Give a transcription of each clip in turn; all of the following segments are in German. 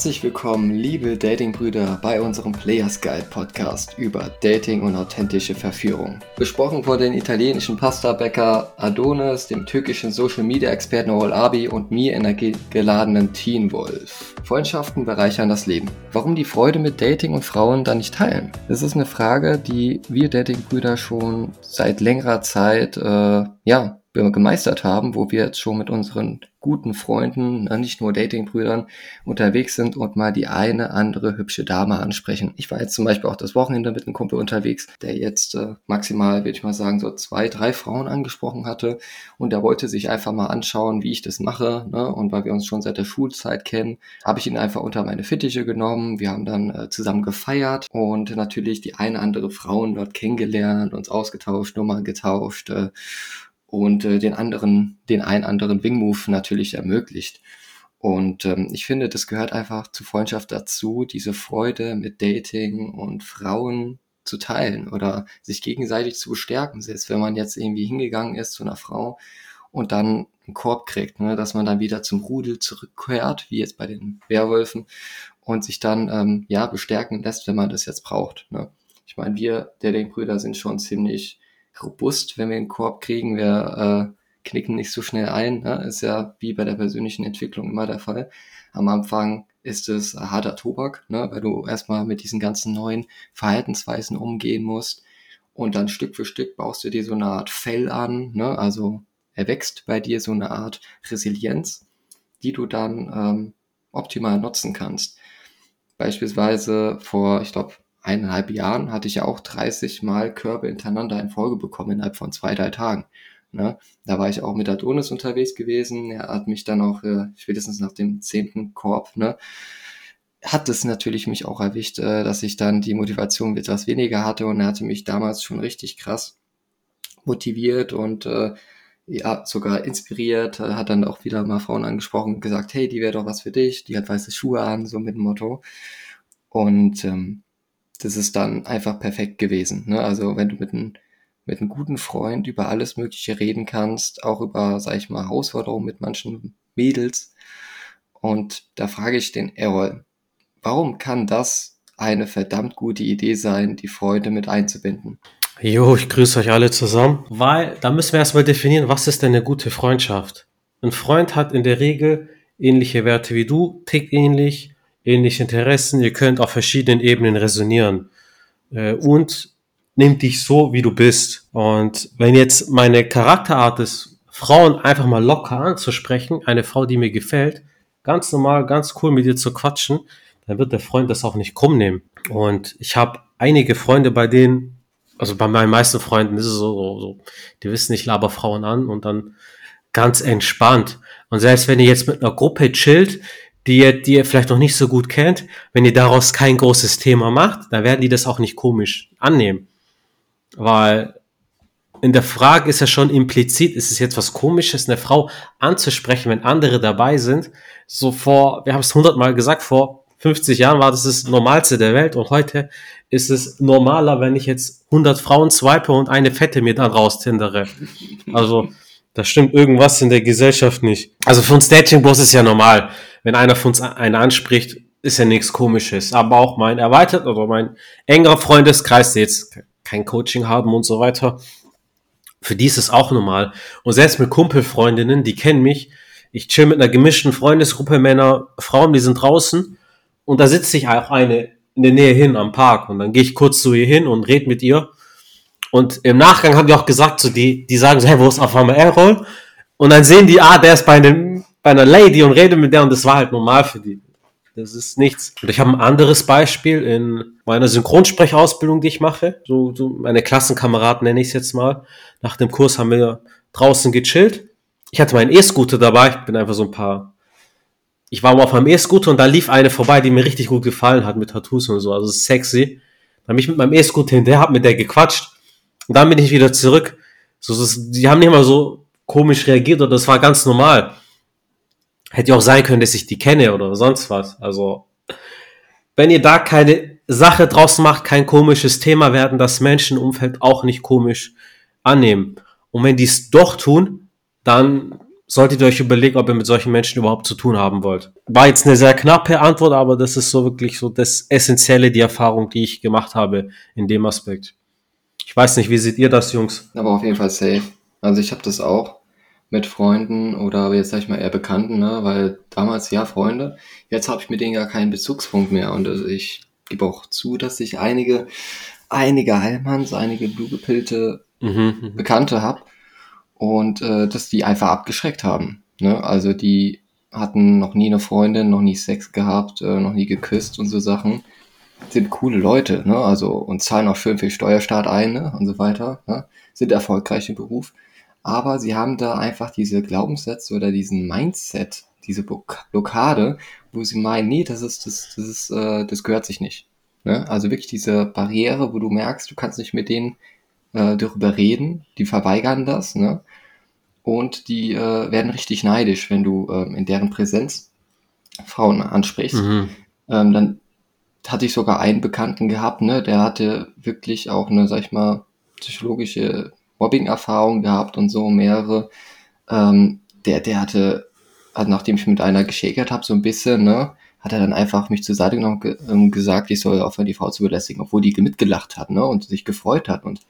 Herzlich willkommen, liebe Datingbrüder, bei unserem Players Guide Podcast über Dating und authentische Verführung. Besprochen von den italienischen Pasta-Bäcker Adonis, dem türkischen Social Media Experten Oral Abi und mir energiegeladenen Teen Wolf. Freundschaften bereichern das Leben. Warum die Freude mit Dating und Frauen dann nicht teilen? Das ist eine Frage, die wir Datingbrüder schon seit längerer Zeit, äh, ja, gemeistert haben, wo wir jetzt schon mit unseren guten Freunden, ne, nicht nur Datingbrüdern, unterwegs sind und mal die eine andere hübsche Dame ansprechen. Ich war jetzt zum Beispiel auch das Wochenende mit einem Kumpel unterwegs, der jetzt äh, maximal, würde ich mal sagen, so zwei, drei Frauen angesprochen hatte und der wollte sich einfach mal anschauen, wie ich das mache. Ne? Und weil wir uns schon seit der Schulzeit kennen, habe ich ihn einfach unter meine Fittiche genommen. Wir haben dann äh, zusammen gefeiert und natürlich die eine andere Frauen dort kennengelernt, uns ausgetauscht, Nummern getauscht. Äh, und äh, den anderen, den einen anderen Wing-Move natürlich ermöglicht. Und ähm, ich finde, das gehört einfach zu Freundschaft dazu, diese Freude mit Dating und Frauen zu teilen oder sich gegenseitig zu bestärken. Selbst wenn man jetzt irgendwie hingegangen ist zu einer Frau und dann einen Korb kriegt, ne, dass man dann wieder zum Rudel zurückkehrt, wie jetzt bei den Werwölfen, und sich dann ähm, ja bestärken lässt, wenn man das jetzt braucht. Ne. Ich meine, wir, der Denkbrüder, sind schon ziemlich robust, wenn wir einen Korb kriegen. Wir äh, knicken nicht so schnell ein. Ne? Ist ja wie bei der persönlichen Entwicklung immer der Fall. Am Anfang ist es harter Tobak, ne? weil du erstmal mit diesen ganzen neuen Verhaltensweisen umgehen musst. Und dann Stück für Stück baust du dir so eine Art Fell an, ne? also erwächst bei dir so eine Art Resilienz, die du dann ähm, optimal nutzen kannst. Beispielsweise vor, ich glaube, eineinhalb Jahren hatte ich ja auch 30 Mal Körbe hintereinander in Folge bekommen innerhalb von zwei, drei Tagen. Ne? Da war ich auch mit Adonis unterwegs gewesen. Er hat mich dann auch äh, spätestens nach dem zehnten Korb, ne, hat es natürlich mich auch erwischt, äh, dass ich dann die Motivation etwas weniger hatte und er hatte mich damals schon richtig krass motiviert und äh, ja, sogar inspiriert, hat dann auch wieder mal Frauen angesprochen und gesagt, hey, die wäre doch was für dich, die hat weiße Schuhe an, so mit dem Motto. Und ähm, das ist dann einfach perfekt gewesen. Ne? Also wenn du mit einem mit einem guten Freund über alles Mögliche reden kannst, auch über, sag ich mal, Herausforderungen mit manchen Mädels. Und da frage ich den Errol, warum kann das eine verdammt gute Idee sein, die Freude mit einzubinden? Jo, ich grüße euch alle zusammen, weil da müssen wir erstmal definieren, was ist denn eine gute Freundschaft? Ein Freund hat in der Regel ähnliche Werte wie du, tickt ähnlich, ähnliche Interessen, ihr könnt auf verschiedenen Ebenen resonieren äh, und nimmt dich so, wie du bist. Und wenn jetzt meine Charakterart ist, Frauen einfach mal locker anzusprechen, eine Frau, die mir gefällt, ganz normal, ganz cool mit dir zu quatschen, dann wird der Freund das auch nicht krumm nehmen. Und ich habe einige Freunde, bei denen, also bei meinen meisten Freunden ist es so, so, so die wissen, ich laber Frauen an und dann ganz entspannt. Und selbst wenn ihr jetzt mit einer Gruppe chillt, die ihr, die ihr vielleicht noch nicht so gut kennt, wenn ihr daraus kein großes Thema macht, dann werden die das auch nicht komisch annehmen. Weil in der Frage ist ja schon implizit, ist es jetzt was Komisches, eine Frau anzusprechen, wenn andere dabei sind. So vor, wir haben es hundertmal gesagt, vor 50 Jahren war das das Normalste der Welt und heute ist es normaler, wenn ich jetzt 100 Frauen swipe und eine Fette mir dann raustindere. Also, da stimmt irgendwas in der Gesellschaft nicht. Also für uns Dating-Boss ist ja normal wenn einer von uns einen anspricht, ist ja nichts komisches. Aber auch mein erweitert oder mein engerer Freundeskreis, der jetzt kein Coaching haben und so weiter, für die ist es auch normal. Und selbst mit Kumpelfreundinnen, die kennen mich, ich chill mit einer gemischten Freundesgruppe Männer, Frauen, die sind draußen und da sitzt sich auch eine in der Nähe hin am Park und dann gehe ich kurz zu ihr hin und red mit ihr. Und im Nachgang haben die auch gesagt, so die, die sagen so, hey, wo ist auf einmal Errol? Und dann sehen die, ah, der ist bei einem bei einer Lady und rede mit der und das war halt normal für die. Das ist nichts. Und ich habe ein anderes Beispiel in meiner Synchronsprechausbildung, die ich mache. So, so meine Klassenkameraden nenne ich es jetzt mal. Nach dem Kurs haben wir draußen gechillt. Ich hatte meinen E-Scooter dabei. Ich bin einfach so ein paar. Ich war mal auf meinem E-Scooter und da lief eine vorbei, die mir richtig gut gefallen hat mit Tattoos und so. Also sexy. Dann bin ich mit meinem E-Scooter hinterher, hab mit der gequatscht. Und dann bin ich wieder zurück. So, das, die haben nicht mal so komisch reagiert oder das war ganz normal. Hätte ja auch sein können, dass ich die kenne oder sonst was. Also, wenn ihr da keine Sache draus macht, kein komisches Thema, werden das Menschen im Umfeld auch nicht komisch annehmen. Und wenn die es doch tun, dann solltet ihr euch überlegen, ob ihr mit solchen Menschen überhaupt zu tun haben wollt. War jetzt eine sehr knappe Antwort, aber das ist so wirklich so das Essentielle, die Erfahrung, die ich gemacht habe in dem Aspekt. Ich weiß nicht, wie seht ihr das, Jungs? Aber auf jeden Fall safe. Also ich habe das auch mit Freunden oder jetzt sag ich mal eher Bekannten, ne? weil damals ja Freunde, jetzt habe ich mit denen gar keinen Bezugspunkt mehr und also ich gebe auch zu, dass ich einige, einige Heilmanns, einige blutgepillte Mhm, mhm. Bekannte habe und äh, dass die einfach abgeschreckt haben. Ne? Also die hatten noch nie eine Freundin, noch nie Sex gehabt, äh, noch nie geküsst und so Sachen. Sind coole Leute, ne? Also und zahlen auch schön viel Steuerstaat ein ne? und so weiter. Ne? Sind erfolgreich im Beruf. Aber sie haben da einfach diese Glaubenssätze oder diesen Mindset, diese Block- Blockade, wo sie meinen, nee, das ist, das, das ist, äh, das gehört sich nicht. Ne? Also wirklich diese Barriere, wo du merkst, du kannst nicht mit denen äh, darüber reden, die verweigern das, ne? Und die äh, werden richtig neidisch, wenn du ähm, in deren Präsenz Frauen ansprichst. Mhm. Ähm, dann hatte ich sogar einen Bekannten gehabt, ne, der hatte wirklich auch eine, sag ich mal, psychologische Mobbing-Erfahrung gehabt und so mehrere. Ähm, der, der hatte, also nachdem ich mit einer geschäkert habe, so ein bisschen, ne, hat er dann einfach mich zur Seite genommen und ähm, gesagt, ich soll aufhören, die Frau zu belästigen, obwohl die mitgelacht hat, ne, und sich gefreut hat und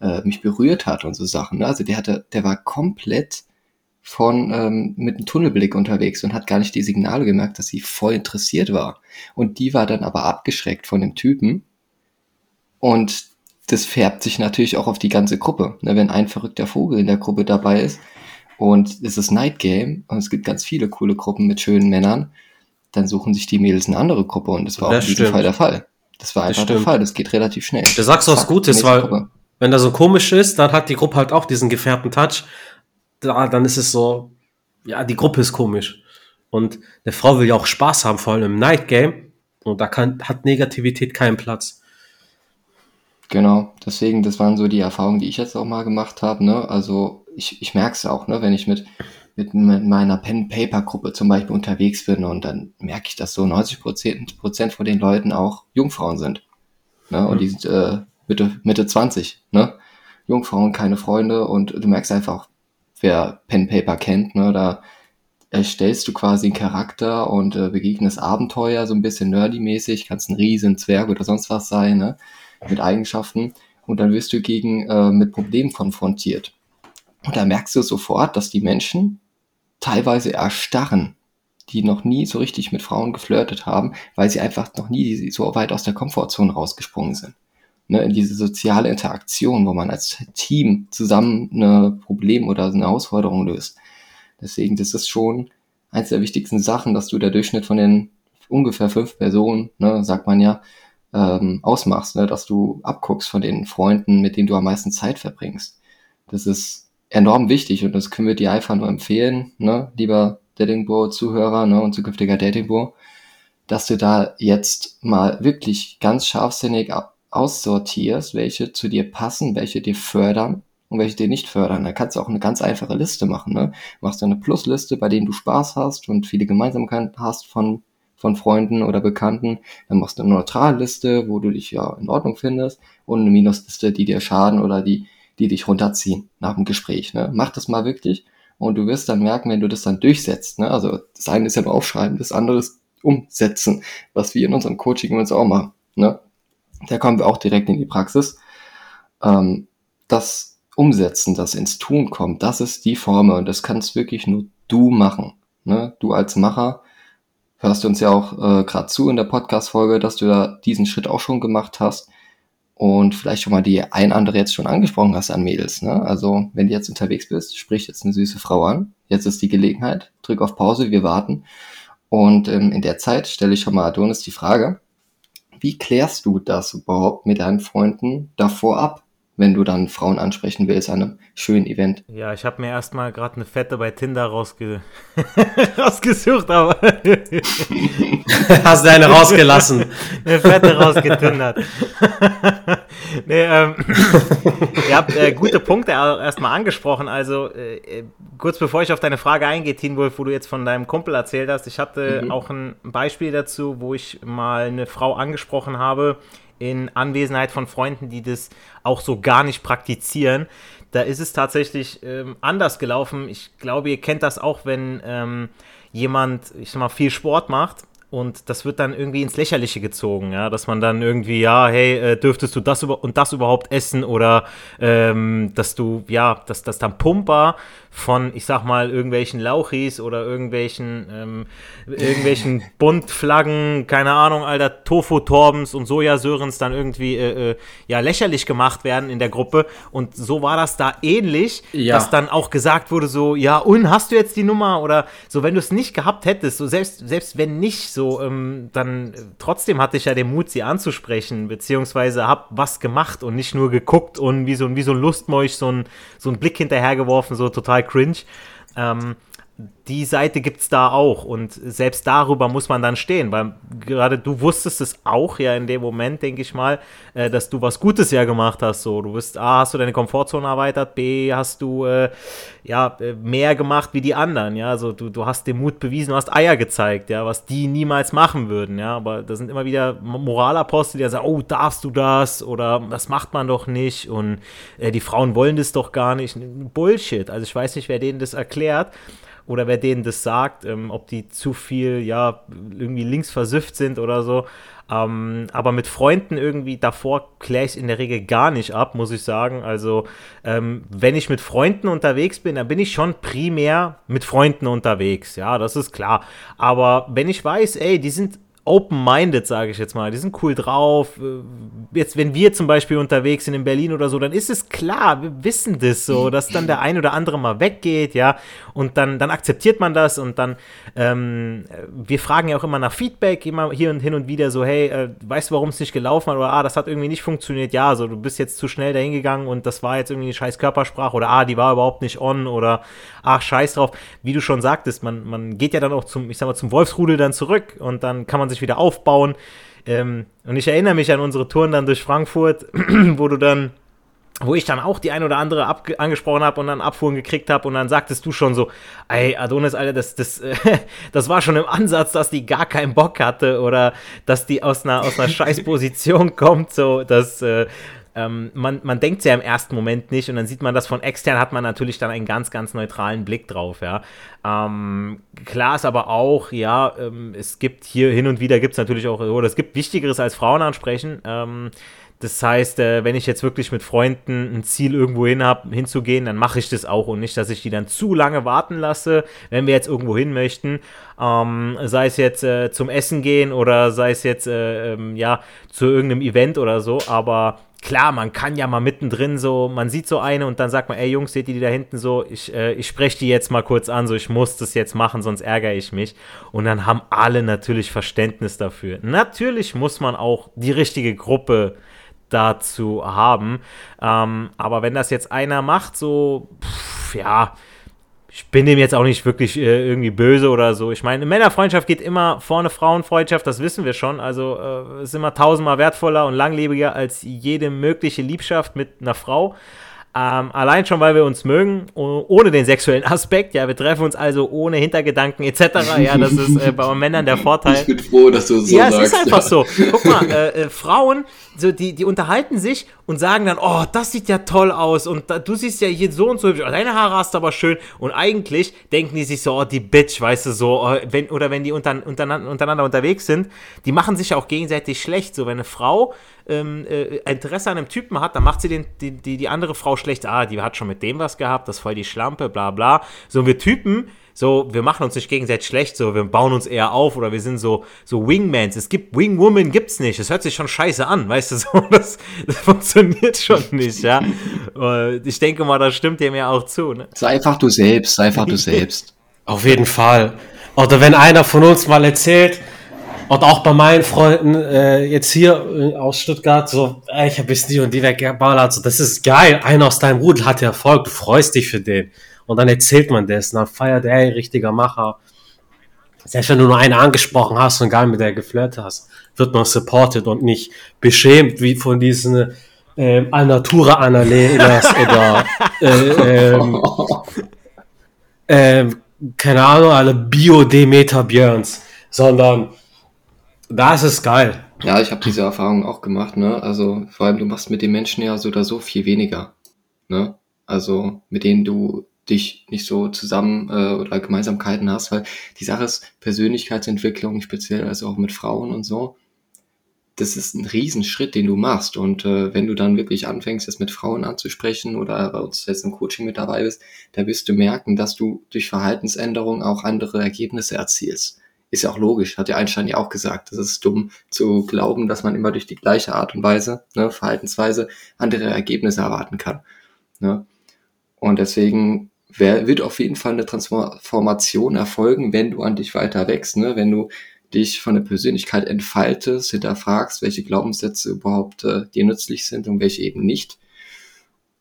äh, mich berührt hat und so Sachen. Ne? Also der hatte, der war komplett von ähm, mit einem Tunnelblick unterwegs und hat gar nicht die Signale gemerkt, dass sie voll interessiert war. Und die war dann aber abgeschreckt von dem Typen. Und das färbt sich natürlich auch auf die ganze Gruppe. Ne? Wenn ein verrückter Vogel in der Gruppe dabei ist und es ist Night Game und es gibt ganz viele coole Gruppen mit schönen Männern, dann suchen sich die Mädels eine andere Gruppe und das war Das auch in diesem. Fall der Fall. Das war Das einfach der stimmt. Fall. Das geht relativ schnell. Du sagst was Gutes, weil Gruppe. wenn das so komisch ist, dann hat die Gruppe halt auch diesen gefärbten Touch. Da, dann ist es so, ja, die Gruppe ist komisch. Und eine Frau will ja auch Spaß haben, vor allem im Night Game. Und da kann, hat Negativität keinen Platz. Genau, deswegen, das waren so die Erfahrungen, die ich jetzt auch mal gemacht habe. Ne? Also ich, ich merke es auch, ne? wenn ich mit, mit, mit meiner Pen-Paper-Gruppe zum Beispiel unterwegs bin und dann merke ich, dass so 90 Prozent, Prozent von den Leuten auch Jungfrauen sind. Ne? Und Mhm. die sind äh, Mitte, Mitte 20. Ne? Jungfrauen, keine Freunde und du merkst einfach, wer Pen-Paper kennt, ne? da erstellst du quasi einen Charakter und äh, begegnest Abenteuer, so ein bisschen nerdy-mäßig, kannst ein Riesen, Zwerg oder sonst was sein, ne? mit Eigenschaften und dann wirst du gegen äh, mit Problemen konfrontiert. Und da merkst du sofort, dass die Menschen teilweise erstarren, die noch nie so richtig mit Frauen geflirtet haben, weil sie einfach noch nie so weit aus der Komfortzone rausgesprungen sind. Ne, in diese soziale Interaktion, wo man als Team zusammen ein Problem oder eine Herausforderung löst. Deswegen, das ist schon eins der wichtigsten Sachen, dass du der Durchschnitt von den ungefähr fünf Personen, ne, sagt man ja, ähm, ausmachst, ne, dass du abguckst von den Freunden, mit denen du am meisten Zeit verbringst. Das ist enorm wichtig und das können wir dir einfach nur empfehlen, ne, lieber Datingbo-Zuhörer ne, und zukünftiger Datingbo, dass du da jetzt mal wirklich ganz scharfsinnig ab- aussortierst, welche zu dir passen, welche dir fördern und welche dir nicht fördern. Da kannst du auch eine ganz einfache Liste machen. Ne? Machst du eine Plusliste, bei denen du Spaß hast und viele Gemeinsamkeiten hast von, von Freunden oder Bekannten. Dann machst du eine Neutralliste, wo du dich ja in Ordnung findest und eine Minusliste, die dir schaden oder die, die dich runterziehen nach dem Gespräch. Ne? Mach das mal wirklich und du wirst dann merken, wenn du das dann durchsetzt. Ne? Also das eine ist ja nur aufschreiben, das andere ist umsetzen, was wir in unserem Coaching uns auch machen. Ne? Da kommen wir auch direkt in die Praxis. Ähm, das Umsetzen, das ins Tun kommt, das ist die Formel und das kannst wirklich nur du machen. Ne? Du als Macher hörst du uns ja auch äh, gerade zu in der Podcast-Folge, dass du da diesen Schritt auch schon gemacht hast und vielleicht schon mal die ein andere jetzt schon angesprochen hast an Mädels. Ne? Also wenn du jetzt unterwegs bist, sprich jetzt eine süße Frau an, jetzt ist die Gelegenheit, drück auf Pause, wir warten und ähm, in der Zeit stelle ich schon mal Adonis die Frage, wie klärst du das überhaupt mit deinen Freunden davor ab, wenn du dann Frauen ansprechen willst an einem schönen Event? Ja, ich habe mir erstmal gerade eine Fette bei Tinder rausge rausgesucht, aber Hast du eine rausgelassen. eine Fette rausgetindert. nee, ähm, ihr habt äh, gute Punkte erstmal angesprochen. Also, äh, äh, kurz bevor ich auf deine Frage eingehe, Teen Wolf, wo du jetzt von deinem Kumpel erzählt hast, ich hatte Mhm. auch ein Beispiel dazu, wo ich mal eine Frau angesprochen habe in Anwesenheit von Freunden, die das auch so gar nicht praktizieren. Da ist es tatsächlich ähm, anders gelaufen. Ich glaube, ihr kennt das auch, wenn ähm, jemand, ich sag mal, viel Sport macht und das wird dann irgendwie ins Lächerliche gezogen, ja, dass man dann irgendwie, ja, hey, äh, dürftest du das über und das überhaupt essen oder ähm, dass du, ja, dass das dann Pumper von, ich sag mal, irgendwelchen Lauchis oder irgendwelchen, ähm, irgendwelchen Buntflaggen, keine Ahnung, alter, Tofu-Torbens und Sojasörens dann irgendwie, äh, äh, ja, lächerlich gemacht werden in der Gruppe. Und so war das da ähnlich, ja. dass dann auch gesagt wurde, so, ja, und hast du jetzt die Nummer? Oder so, wenn du es nicht gehabt hättest, so selbst, selbst wenn nicht, so, ähm, dann trotzdem hatte ich ja den Mut, sie anzusprechen, beziehungsweise hab was gemacht und nicht nur geguckt und wie so, wie so ein Lustmolch so ein, so ein Blick hinterhergeworfen, so total total cringe. Ähm, die Seite gibt es da auch und selbst darüber muss man dann stehen, weil gerade du wusstest es auch ja in dem Moment, denke ich mal, äh, dass du was Gutes ja gemacht hast. So, du bist A, hast du deine Komfortzone erweitert, B, hast du äh, ja äh, mehr gemacht wie die anderen, ja, also du, du hast den Mut bewiesen, du hast Eier gezeigt, ja, was die niemals machen würden, ja, aber da sind immer wieder Moralapostel, die sagen, oh, darfst du das oder das macht man doch nicht und äh, die Frauen wollen das doch gar nicht. Bullshit. Also ich weiß nicht, wer denen das erklärt oder wer denen das sagt, ähm, ob die zu viel, ja, irgendwie links versüfft sind oder so. Ähm, aber mit Freunden irgendwie davor kläre ich in der Regel gar nicht ab, muss ich sagen. Also, ähm, wenn ich mit Freunden unterwegs bin, dann bin ich schon primär mit Freunden unterwegs. Ja, das ist klar. Aber wenn ich weiß, ey, die sind open-minded, sage ich jetzt mal. Die sind cool drauf. Jetzt, wenn wir zum Beispiel unterwegs sind in Berlin oder so, dann ist es klar, wir wissen das so, dass dann der ein oder andere mal weggeht, ja. Und dann, dann akzeptiert man das und dann, ähm, wir fragen ja auch immer nach Feedback, immer hier und hin und wieder so, hey, äh, weißt du, warum es nicht gelaufen hat? Oder, ah, das hat irgendwie nicht funktioniert. Ja, so, du bist jetzt zu schnell dahin gegangen und das war jetzt irgendwie eine scheiß Körpersprache oder, ah, die war überhaupt nicht on oder, ach, scheiß drauf. Wie du schon sagtest, man, man geht ja dann auch zum, ich sag mal, zum Wolfsrudel dann zurück und dann kann man sich wieder aufbauen. Ähm, und ich erinnere mich an unsere Touren dann durch Frankfurt, wo du dann wo ich dann auch die ein oder andere angesprochen habe und dann Abfuhren gekriegt habe und dann sagtest du schon so, ey, Adonis, Alter, das, das, äh, das war schon im Ansatz, dass die gar keinen Bock hatte oder dass die aus einer, aus einer scheiß Position kommt, so, dass, äh, ähm, man, man denkt es ja im ersten Moment nicht und dann sieht man das von extern, hat man natürlich dann einen ganz, ganz neutralen Blick drauf, ja. Ähm, klar ist aber auch, ja, ähm, es gibt hier hin und wieder gibt es natürlich auch, oder es gibt Wichtigeres als Frauen ansprechen. Ähm, das heißt, äh, wenn ich jetzt wirklich mit Freunden ein Ziel irgendwo hin habe, hinzugehen, dann mache ich das auch und nicht, dass ich die dann zu lange warten lasse, wenn wir jetzt irgendwo hin möchten. Ähm, sei es jetzt äh, zum Essen gehen oder sei es jetzt äh, ähm, ja zu irgendeinem Event oder so. Aber klar, man kann ja mal mittendrin so, man sieht so eine und dann sagt man, ey Jungs, seht ihr die da hinten so, ich, äh, ich spreche die jetzt mal kurz an, so ich muss das jetzt machen, sonst ärgere ich mich. Und dann haben alle natürlich Verständnis dafür. Natürlich muss man auch die richtige Gruppe dazu haben. Ähm, aber wenn das jetzt einer macht, so, pff, ja, ich bin dem jetzt auch nicht wirklich äh, irgendwie böse oder so. Ich meine, Männerfreundschaft geht immer vorne Frauenfreundschaft, das wissen wir schon. Also äh, ist immer tausendmal wertvoller und langlebiger als jede mögliche Liebschaft mit einer Frau. Ähm, allein schon, weil wir uns mögen, ohne den sexuellen Aspekt. Ja, wir treffen uns also ohne Hintergedanken etc. Ja, das ist äh, bei Männern der Vorteil. Ich bin froh, dass du so ja, sagst. Ja, es ist einfach so. Guck mal, äh, äh, Frauen, so, die, die unterhalten sich und sagen dann, oh, das sieht ja toll aus und da, du siehst ja hier so und so hübsch, deine Haare hast aber schön. Und eigentlich denken die sich so, oh, die Bitch, weißt du, so, oh, wenn, oder wenn die unter, untereinander, untereinander unterwegs sind, die machen sich ja auch gegenseitig schlecht. So, wenn eine Frau ähm, äh, Interesse an einem Typen hat, dann macht sie den, die, die, die andere Frau schlecht. Ah, die hat schon mit dem was gehabt, das ist voll die Schlampe, bla bla. So, wir Typen, so, wir machen uns nicht gegenseitig schlecht, so, wir bauen uns eher auf oder wir sind so, so Wingmans. Es gibt Wingwoman, gibt's nicht. Das hört sich schon scheiße an, weißt du, so, das, das funktioniert schon nicht, ja. ich denke mal, das stimmt dem ja auch zu, ne? Sei einfach du selbst, sei einfach du selbst. Auf jeden Fall. Oder wenn einer von uns mal erzählt, und auch bei meinen Freunden äh, jetzt hier äh, aus Stuttgart, so, ey, ich habe jetzt die und die weggeballert, so, das ist geil. Einer aus deinem Rudel hat Erfolg, du freust dich für den. Und dann erzählt man das, und dann feiert er, ey, richtiger Macher. Selbst wenn du nur eine angesprochen hast und gar nicht mit der geflirtet hast, wird man supported und nicht beschämt wie von diesen äh, Alnatura Annalenas oder äh, ähm, äh, keine Ahnung, alle Bio-Demeter Björns, sondern da ist geil. Ja, ich habe diese Erfahrung auch gemacht, ne? Also vor allem, du machst mit den Menschen ja so oder so viel weniger, ne? Also mit denen du dich nicht so zusammen äh, oder Gemeinsamkeiten hast, weil die Sache ist Persönlichkeitsentwicklung, speziell also auch mit Frauen und so. Das ist ein Riesenschritt, den du machst. Und äh, wenn du dann wirklich anfängst, jetzt mit Frauen anzusprechen oder bei uns jetzt im Coaching mit dabei bist, da wirst du merken, dass du durch Verhaltensänderung auch andere Ergebnisse erzielst. Ist ja auch logisch, hat ja Einstein ja auch gesagt. Das ist dumm zu glauben, dass man immer durch die gleiche Art und Weise, ne, Verhaltensweise, andere Ergebnisse erwarten kann. Ne? Und deswegen wär, wird auf jeden Fall eine Transformation erfolgen, wenn du an dich weiter wächst, ne? wenn du dich von der Persönlichkeit entfaltest, hinterfragst, welche Glaubenssätze überhaupt äh, dir nützlich sind und welche eben nicht.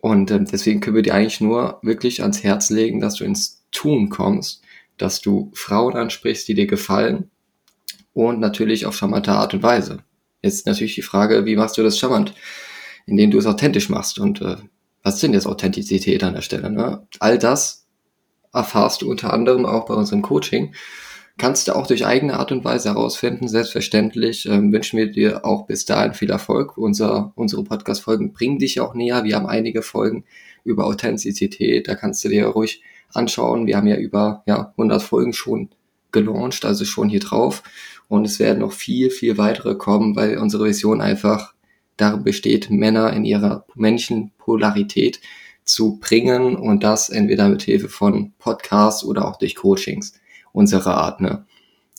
Und ähm, deswegen können wir dir eigentlich nur wirklich ans Herz legen, dass du ins Tun kommst, dass du Frauen ansprichst, die dir gefallen und natürlich auf charmante Art und Weise. Jetzt natürlich die Frage, wie machst du das charmant? Indem du es authentisch machst und äh, was sind jetzt Authentizität an der Stelle? Ne? All das erfahrst du unter anderem auch bei unserem Coaching. Kannst du auch durch eigene Art und Weise herausfinden. Selbstverständlich ähm, wünschen wir dir auch bis dahin viel Erfolg. Unser, unsere Podcast-Folgen bringen dich auch näher. Wir haben einige Folgen über Authentizität. Da kannst du dir ruhig anschauen. Wir haben ja über ja, 100 Folgen schon gelauncht, also schon hier drauf. Und es werden noch viel, viel weitere kommen, weil unsere Vision einfach darin besteht, Männer in ihrer männlichen Polarität zu bringen und das entweder mit Hilfe von Podcasts oder auch durch Coachings unserer Art, ne?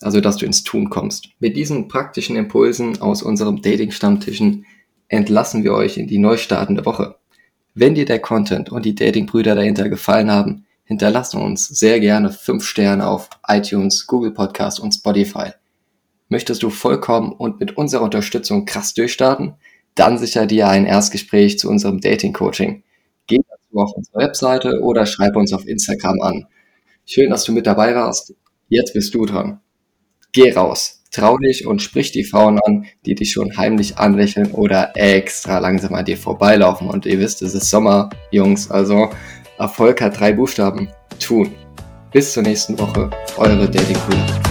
Also, dass du ins Tun kommst. Mit diesen praktischen Impulsen aus unserem Dating-Stammtischen entlassen wir euch in die neu startende Woche. Wenn dir der Content und die Dating-Brüder dahinter gefallen haben, hinterlasse uns sehr gerne 5 Sterne auf iTunes, Google Podcast und Spotify. Möchtest du vollkommen und mit unserer Unterstützung krass durchstarten? dann sicher dir ein Erstgespräch zu unserem Dating-Coaching. Geh dazu auf unsere Webseite oder schreib uns auf Instagram an. Schön, dass du mit dabei warst. Jetzt bist du dran. Geh raus, trau dich und sprich die Frauen an, die dich schon heimlich anlächeln oder extra langsam an dir vorbeilaufen. Und ihr wisst, es ist Sommer, Jungs, also Erfolg hat drei Buchstaben. Tun. Bis zur nächsten Woche, eure Dating Queen.